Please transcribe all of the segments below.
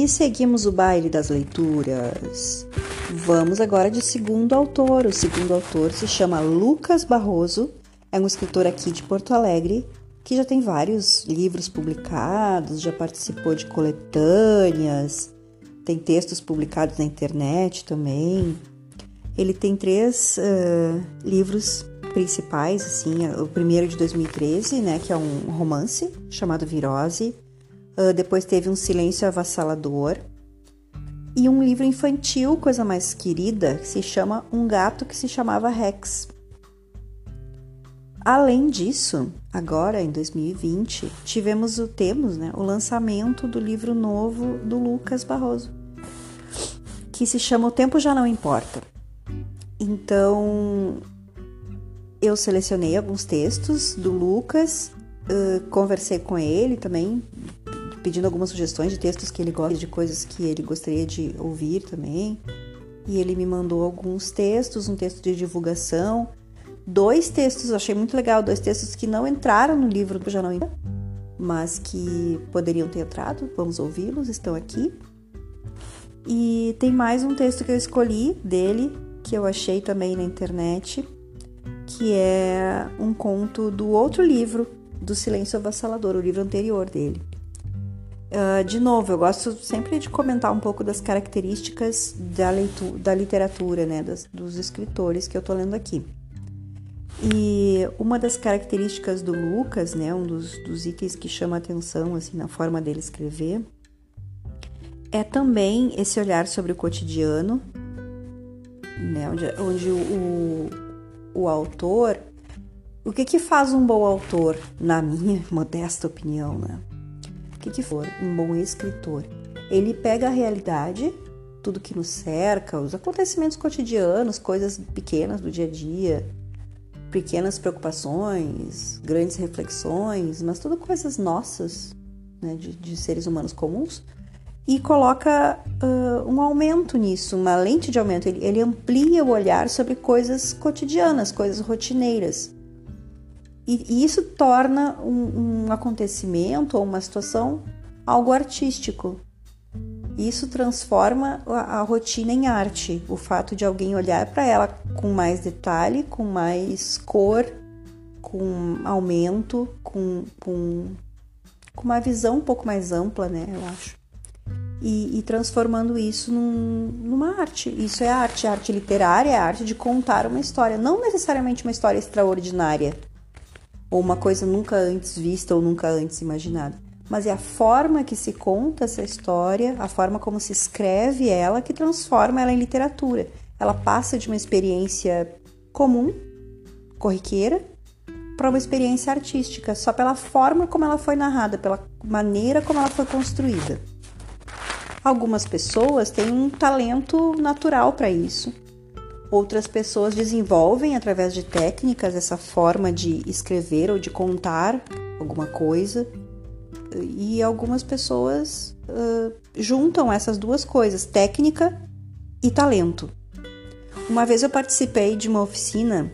E seguimos o baile das leituras. Vamos agora de segundo autor. O segundo autor se chama Lucas Barroso, é um escritor aqui de Porto Alegre que já tem vários livros publicados, já participou de coletâneas, tem textos publicados na internet também. Ele tem três uh, livros principais, assim, o primeiro de 2013, né, que é um romance chamado Virose. Uh, depois teve um Silêncio Avassalador e um livro infantil, coisa mais querida, que se chama Um Gato que se chamava Rex. Além disso, agora em 2020, tivemos o temos, né, o lançamento do livro novo do Lucas Barroso, que se chama O Tempo Já Não Importa. Então, eu selecionei alguns textos do Lucas, uh, conversei com ele também, pedindo algumas sugestões de textos que ele gosta, de coisas que ele gostaria de ouvir também. E ele me mandou alguns textos, um texto de divulgação, dois textos, eu achei muito legal, dois textos que não entraram no livro do Já Não mas que poderiam ter entrado. Vamos ouvi-los, estão aqui. E tem mais um texto que eu escolhi dele, que eu achei também na internet, que é um conto do outro livro, do Silêncio Avassalador, o livro anterior dele. Uh, de novo, eu gosto sempre de comentar um pouco das características da, leitura, da literatura, né, das, dos escritores que eu tô lendo aqui. E uma das características do Lucas, né, um dos, dos itens que chama atenção assim na forma dele escrever, é também esse olhar sobre o cotidiano, né, onde, onde o, o autor. O que, que faz um bom autor, na minha modesta opinião, né? Que, que for um bom escritor? Ele pega a realidade, tudo que nos cerca, os acontecimentos cotidianos, coisas pequenas do dia a dia, pequenas preocupações, grandes reflexões, mas tudo coisas nossas, né, de, de seres humanos comuns, e coloca uh, um aumento nisso, uma lente de aumento. Ele, ele amplia o olhar sobre coisas cotidianas, coisas rotineiras. E, e isso torna um, um acontecimento ou uma situação algo artístico. Isso transforma a, a rotina em arte. O fato de alguém olhar para ela com mais detalhe, com mais cor, com aumento, com, com, com uma visão um pouco mais ampla, né? Eu acho e, e transformando isso num, numa arte. Isso é arte, arte literária, é arte de contar uma história, não necessariamente uma história extraordinária ou uma coisa nunca antes vista ou nunca antes imaginada, mas é a forma que se conta essa história, a forma como se escreve ela que transforma ela em literatura. Ela passa de uma experiência comum, corriqueira, para uma experiência artística, só pela forma como ela foi narrada, pela maneira como ela foi construída. Algumas pessoas têm um talento natural para isso. Outras pessoas desenvolvem através de técnicas essa forma de escrever ou de contar alguma coisa. E algumas pessoas uh, juntam essas duas coisas, técnica e talento. Uma vez eu participei de uma oficina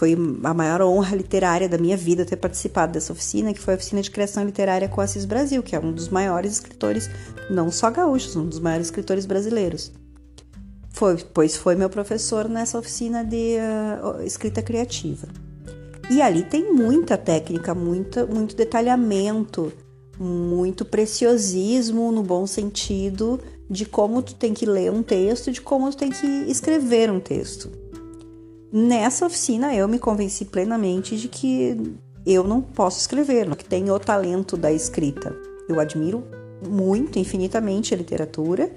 foi a maior honra literária da minha vida ter participado dessa oficina, que foi a oficina de criação literária com Assis Brasil, que é um dos maiores escritores, não só gaúchos, um dos maiores escritores brasileiros. Foi, pois foi meu professor nessa oficina de uh, escrita criativa. E ali tem muita técnica, muita, muito detalhamento, muito preciosismo no bom sentido de como tu tem que ler um texto, de como tu tem que escrever um texto. Nessa oficina eu me convenci plenamente de que eu não posso escrever, que tenho o talento da escrita. Eu admiro muito, infinitamente a literatura,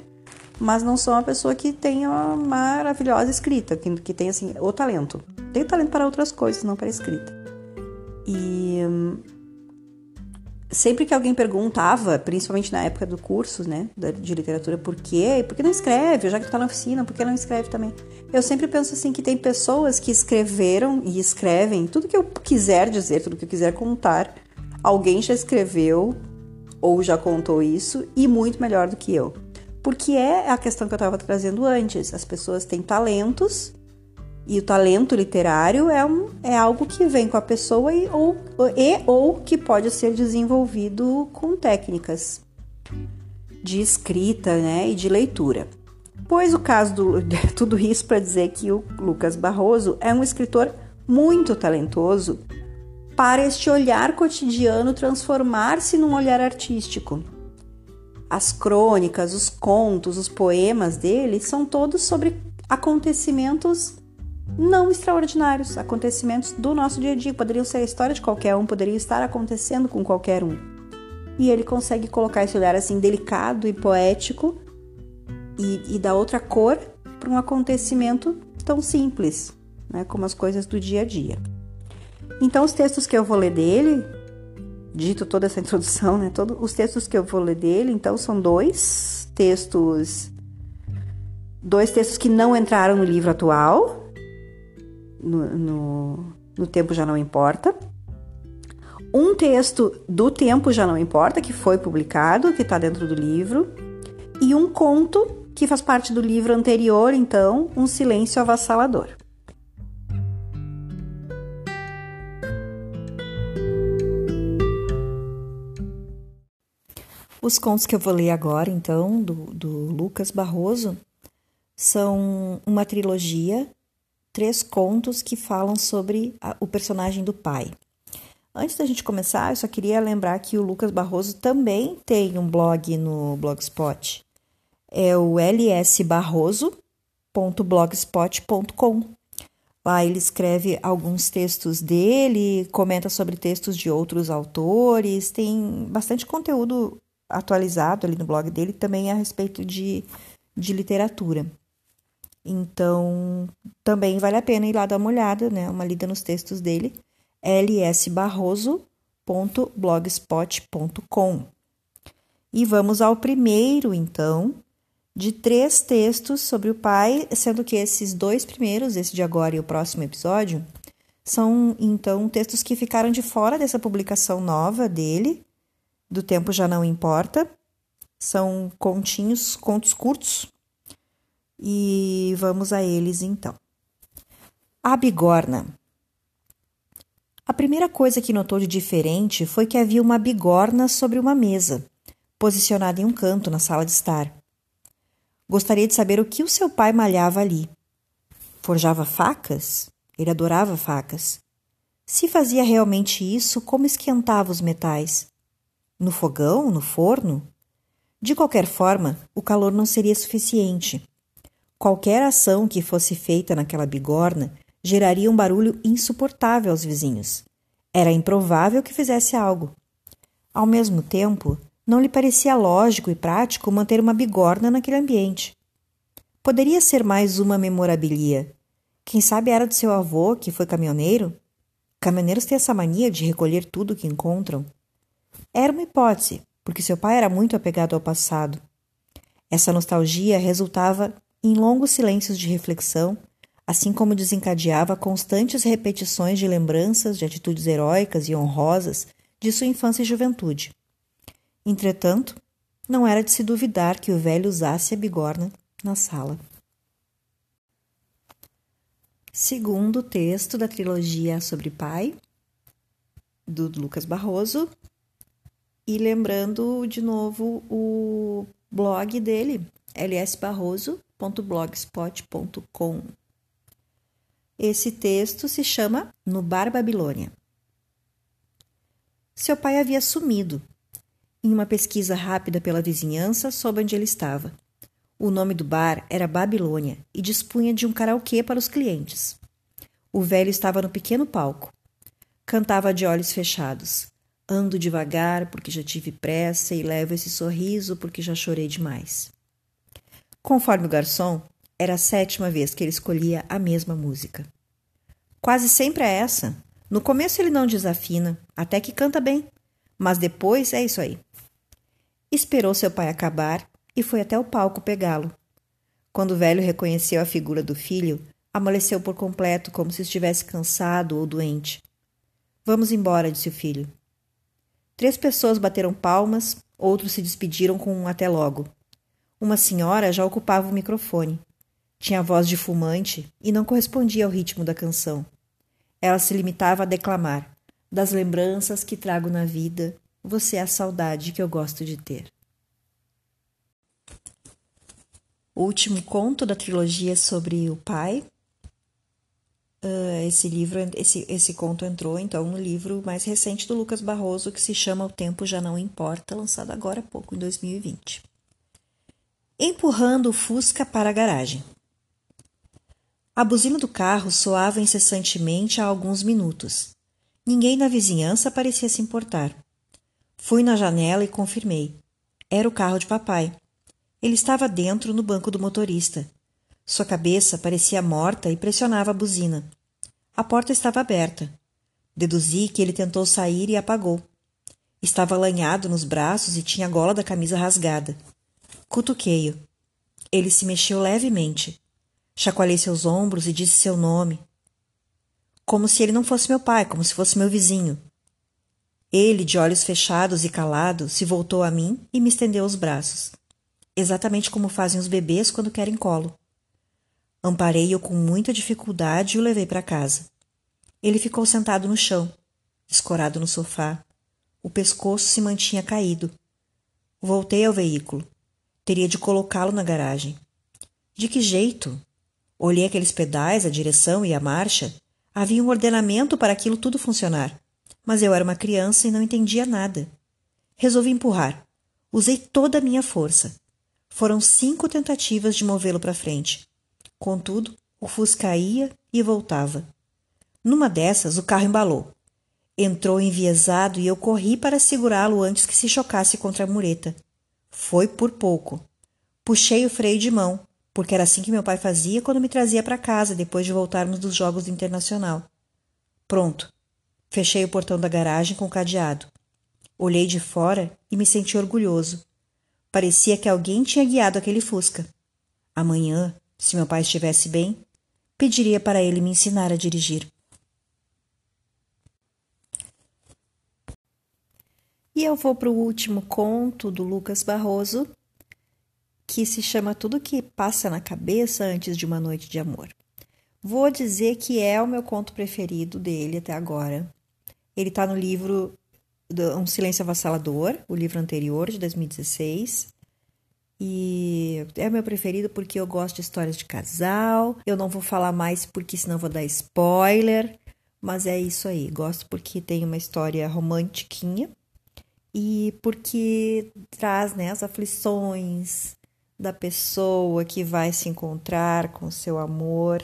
mas não sou uma pessoa que tenha uma maravilhosa escrita, que, que tem assim o talento. Tenho talento para outras coisas, não para escrita. E hum, sempre que alguém perguntava, principalmente na época do curso, né, de literatura, por quê? Por que não escreve? Já que tu tá na oficina, por que não escreve também? Eu sempre penso assim que tem pessoas que escreveram e escrevem tudo que eu quiser dizer, tudo que eu quiser contar. Alguém já escreveu ou já contou isso e muito melhor do que eu. Porque é a questão que eu estava trazendo antes. As pessoas têm talentos e o talento literário é, um, é algo que vem com a pessoa e ou, e ou que pode ser desenvolvido com técnicas. de escrita né, e de leitura. Pois o caso do tudo isso para dizer que o Lucas Barroso é um escritor muito talentoso para este olhar cotidiano transformar-se num olhar artístico. As crônicas, os contos, os poemas dele são todos sobre acontecimentos não extraordinários, acontecimentos do nosso dia a dia. Poderiam ser a história de qualquer um, poderiam estar acontecendo com qualquer um. E ele consegue colocar esse olhar assim delicado e poético e, e dar outra cor para um acontecimento tão simples, né, como as coisas do dia a dia. Então, os textos que eu vou ler dele, dito toda essa introdução, né, todos os textos que eu vou ler dele, então são dois textos, dois textos que não entraram no livro atual, no, no, no Tempo Já Não Importa. Um texto do Tempo Já Não Importa, que foi publicado, que está dentro do livro, e um conto que faz parte do livro anterior, então, Um Silêncio Avassalador. Os contos que eu vou ler agora, então, do, do Lucas Barroso, são uma trilogia, três contos que falam sobre a, o personagem do pai. Antes da gente começar, eu só queria lembrar que o Lucas Barroso também tem um blog no Blogspot. É o lsbarroso.blogspot.com. Lá ele escreve alguns textos dele, comenta sobre textos de outros autores, tem bastante conteúdo atualizado ali no blog dele também a respeito de, de literatura. Então, também vale a pena ir lá dar uma olhada, né? Uma lida nos textos dele. lsbarroso.blogspot.com. E vamos ao primeiro, então, de três textos sobre o pai, sendo que esses dois primeiros, esse de agora e o próximo episódio, são então textos que ficaram de fora dessa publicação nova dele, do tempo já não importa. São continhos, contos curtos. E vamos a eles então. A bigorna. A primeira coisa que notou de diferente foi que havia uma bigorna sobre uma mesa, posicionada em um canto na sala de estar. Gostaria de saber o que o seu pai malhava ali. Forjava facas? Ele adorava facas. Se fazia realmente isso, como esquentava os metais? No fogão? No forno? De qualquer forma, o calor não seria suficiente. Qualquer ação que fosse feita naquela bigorna geraria um barulho insuportável aos vizinhos. Era improvável que fizesse algo. Ao mesmo tempo, não lhe parecia lógico e prático manter uma bigorna naquele ambiente. Poderia ser mais uma memorabilia. Quem sabe era do seu avô, que foi caminhoneiro? Caminhoneiros têm essa mania de recolher tudo o que encontram. Era uma hipótese, porque seu pai era muito apegado ao passado. Essa nostalgia resultava em longos silêncios de reflexão, assim como desencadeava constantes repetições de lembranças de atitudes heróicas e honrosas de sua infância e juventude. Entretanto, não era de se duvidar que o velho usasse a bigorna na sala. Segundo texto da trilogia sobre pai, do Lucas Barroso, e lembrando de novo o blog dele, lsbarroso.blogspot.com. Esse texto se chama No Bar Babilônia. Seu pai havia sumido. Em uma pesquisa rápida pela vizinhança, soube onde ele estava. O nome do bar era Babilônia e dispunha de um karaokê para os clientes. O velho estava no pequeno palco. Cantava de olhos fechados. Ando devagar porque já tive pressa e levo esse sorriso porque já chorei demais. Conforme o garçom, era a sétima vez que ele escolhia a mesma música. Quase sempre é essa. No começo ele não desafina, até que canta bem, mas depois é isso aí. Esperou seu pai acabar e foi até o palco pegá-lo. Quando o velho reconheceu a figura do filho, amoleceu por completo, como se estivesse cansado ou doente. Vamos embora, disse o filho. Três pessoas bateram palmas, outros se despediram com um até logo. Uma senhora já ocupava o microfone. Tinha voz de fumante e não correspondia ao ritmo da canção. Ela se limitava a declamar: Das lembranças que trago na vida, você é a saudade que eu gosto de ter. o último conto da trilogia sobre o pai. Uh, esse livro, esse, esse conto entrou então no livro mais recente do Lucas Barroso, que se chama O Tempo Já Não Importa, lançado agora há pouco, em 2020. Empurrando o Fusca para a garagem. A buzina do carro soava incessantemente há alguns minutos. Ninguém na vizinhança parecia se importar. Fui na janela e confirmei. Era o carro de papai. Ele estava dentro no banco do motorista. Sua cabeça parecia morta e pressionava a buzina. A porta estava aberta. Deduzi que ele tentou sair e apagou. Estava lanhado nos braços e tinha a gola da camisa rasgada. Cutuquei-o. Ele se mexeu levemente. Chacoalhei seus ombros e disse seu nome. Como se ele não fosse meu pai, como se fosse meu vizinho. Ele, de olhos fechados e calado, se voltou a mim e me estendeu os braços exatamente como fazem os bebês quando querem colo. Amparei-o com muita dificuldade e o levei para casa. Ele ficou sentado no chão, escorado no sofá. O pescoço se mantinha caído. Voltei ao veículo. Teria de colocá-lo na garagem. De que jeito? Olhei aqueles pedais, a direção e a marcha. Havia um ordenamento para aquilo tudo funcionar. Mas eu era uma criança e não entendia nada. Resolvi empurrar. Usei toda a minha força. Foram cinco tentativas de movê-lo para frente. Contudo, o Fusca ia e voltava. Numa dessas, o carro embalou. Entrou enviesado e eu corri para segurá-lo antes que se chocasse contra a mureta. Foi por pouco. Puxei o freio de mão, porque era assim que meu pai fazia quando me trazia para casa depois de voltarmos dos Jogos do Internacional. Pronto. Fechei o portão da garagem com o cadeado. Olhei de fora e me senti orgulhoso. Parecia que alguém tinha guiado aquele Fusca. Amanhã, se meu pai estivesse bem, pediria para ele me ensinar a dirigir. E eu vou para o último conto do Lucas Barroso, que se chama Tudo que passa na cabeça antes de uma noite de amor. Vou dizer que é o meu conto preferido dele até agora. Ele está no livro um Silêncio Avassalador, o livro anterior, de 2016. E é meu preferido porque eu gosto de histórias de casal. Eu não vou falar mais porque senão vou dar spoiler. Mas é isso aí. Gosto porque tem uma história romantiquinha e porque traz né, as aflições da pessoa que vai se encontrar com seu amor,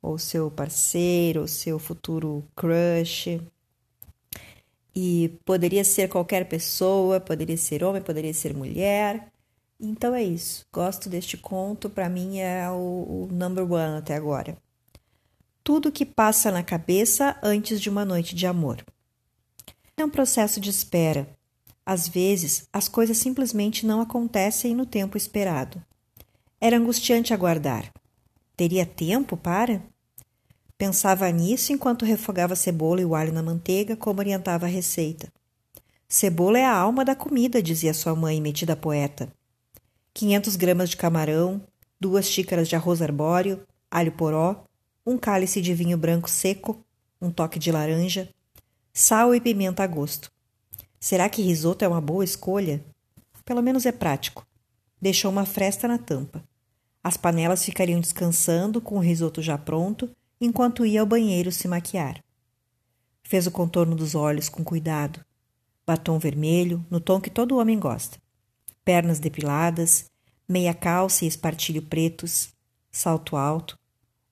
ou seu parceiro, ou seu futuro crush. E poderia ser qualquer pessoa, poderia ser homem, poderia ser mulher. Então é isso. Gosto deste conto, para mim é o, o number one até agora. Tudo que passa na cabeça antes de uma noite de amor. É um processo de espera. Às vezes, as coisas simplesmente não acontecem no tempo esperado. Era angustiante aguardar. Teria tempo para? Pensava nisso enquanto refogava cebola e o alho na manteiga, como orientava a receita. Cebola é a alma da comida, dizia sua mãe, metida poeta. 500 gramas de camarão, duas xícaras de arroz arbóreo, alho poró, um cálice de vinho branco seco, um toque de laranja, sal e pimenta a gosto. Será que risoto é uma boa escolha? Pelo menos é prático. Deixou uma fresta na tampa. As panelas ficariam descansando com o risoto já pronto enquanto ia ao banheiro se maquiar. Fez o contorno dos olhos com cuidado. Batom vermelho, no tom que todo homem gosta. Pernas depiladas, meia calça e espartilho pretos, salto alto.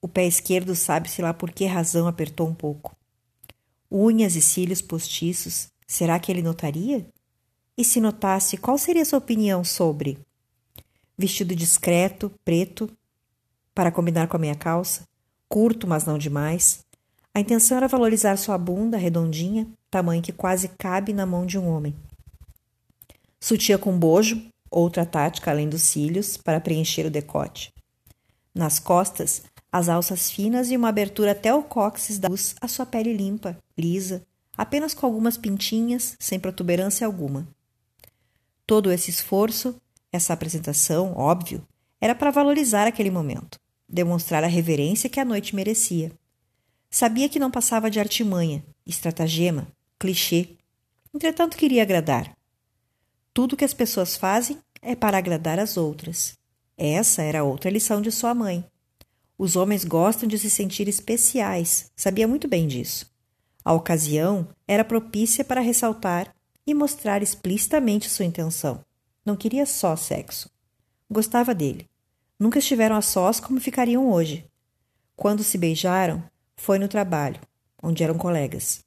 O pé esquerdo sabe-se lá por que razão apertou um pouco. Unhas e cílios postiços, será que ele notaria? E se notasse, qual seria sua opinião sobre? Vestido discreto, preto, para combinar com a meia calça? curto, mas não demais. A intenção era valorizar sua bunda redondinha, tamanho que quase cabe na mão de um homem. Sutia com bojo, outra tática além dos cílios, para preencher o decote. Nas costas, as alças finas e uma abertura até o cóccix da luz a sua pele limpa, lisa, apenas com algumas pintinhas, sem protuberância alguma. Todo esse esforço, essa apresentação, óbvio, era para valorizar aquele momento demonstrar a reverência que a noite merecia. Sabia que não passava de artimanha, estratagema, clichê. Entretanto, queria agradar. Tudo que as pessoas fazem é para agradar as outras. Essa era outra lição de sua mãe. Os homens gostam de se sentir especiais, sabia muito bem disso. A ocasião era propícia para ressaltar e mostrar explicitamente sua intenção. Não queria só sexo. Gostava dele. Nunca estiveram a sós como ficariam hoje. Quando se beijaram, foi no trabalho, onde eram colegas.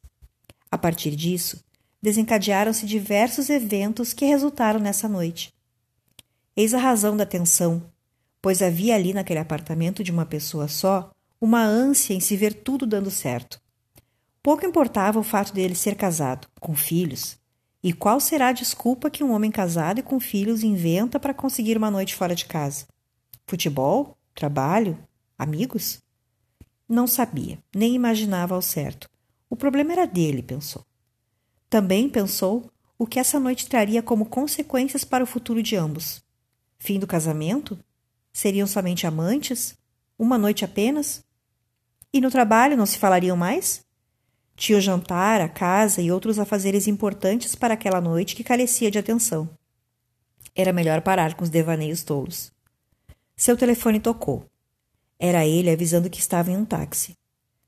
A partir disso, desencadearam-se diversos eventos que resultaram nessa noite. Eis a razão da tensão, pois havia ali naquele apartamento de uma pessoa só uma ânsia em se ver tudo dando certo. Pouco importava o fato dele ser casado, com filhos. E qual será a desculpa que um homem casado e com filhos inventa para conseguir uma noite fora de casa? Futebol? Trabalho? Amigos? Não sabia, nem imaginava ao certo. O problema era dele, pensou. Também pensou o que essa noite traria como consequências para o futuro de ambos. Fim do casamento? Seriam somente amantes? Uma noite apenas? E no trabalho não se falariam mais? Tinha o jantar, a casa e outros afazeres importantes para aquela noite que carecia de atenção. Era melhor parar com os devaneios tolos. Seu telefone tocou. Era ele avisando que estava em um táxi.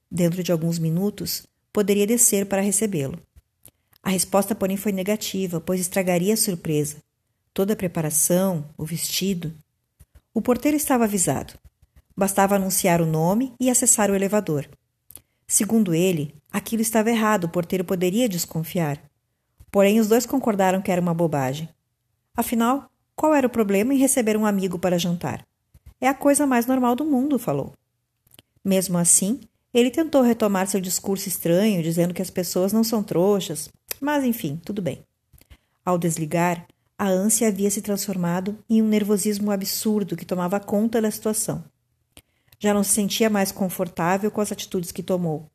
Dentro de alguns minutos, poderia descer para recebê-lo. A resposta, porém, foi negativa, pois estragaria a surpresa. Toda a preparação, o vestido. O porteiro estava avisado. Bastava anunciar o nome e acessar o elevador. Segundo ele, aquilo estava errado, o porteiro poderia desconfiar. Porém, os dois concordaram que era uma bobagem. Afinal, qual era o problema em receber um amigo para jantar? É a coisa mais normal do mundo, falou. Mesmo assim, ele tentou retomar seu discurso estranho, dizendo que as pessoas não são trouxas, mas enfim, tudo bem. Ao desligar, a ânsia havia se transformado em um nervosismo absurdo que tomava conta da situação. Já não se sentia mais confortável com as atitudes que tomou.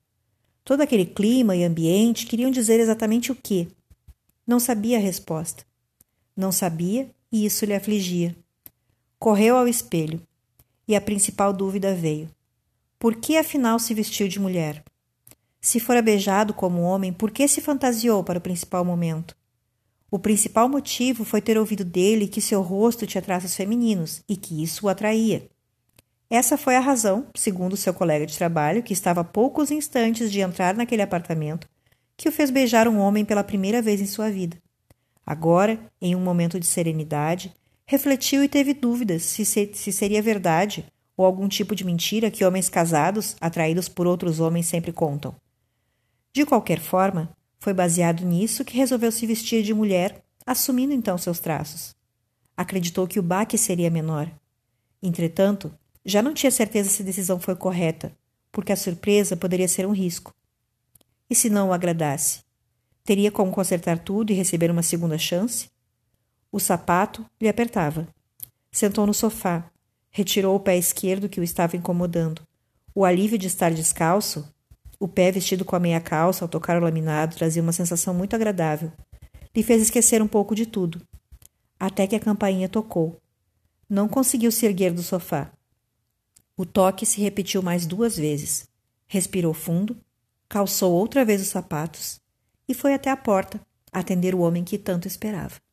Todo aquele clima e ambiente queriam dizer exatamente o quê? Não sabia a resposta. Não sabia e isso lhe afligia. Correu ao espelho e a principal dúvida veio: por que afinal se vestiu de mulher? Se fora beijado como homem, por que se fantasiou para o principal momento? O principal motivo foi ter ouvido dele que seu rosto tinha traços femininos e que isso o atraía. Essa foi a razão, segundo seu colega de trabalho, que estava a poucos instantes de entrar naquele apartamento, que o fez beijar um homem pela primeira vez em sua vida. Agora, em um momento de serenidade, refletiu e teve dúvidas se, se, se seria verdade ou algum tipo de mentira que homens casados, atraídos por outros homens, sempre contam. De qualquer forma, foi baseado nisso que resolveu se vestir de mulher, assumindo então seus traços. Acreditou que o baque seria menor. Entretanto, já não tinha certeza se a decisão foi correta, porque a surpresa poderia ser um risco. E se não o agradasse? Teria como consertar tudo e receber uma segunda chance? O sapato lhe apertava. Sentou no sofá, retirou o pé esquerdo que o estava incomodando. O alívio de estar descalço o pé vestido com a meia calça ao tocar o laminado trazia uma sensação muito agradável. Lhe fez esquecer um pouco de tudo. Até que a campainha tocou. Não conseguiu se erguer do sofá. O toque se repetiu mais duas vezes. Respirou fundo, calçou outra vez os sapatos e foi até a porta atender o homem que tanto esperava.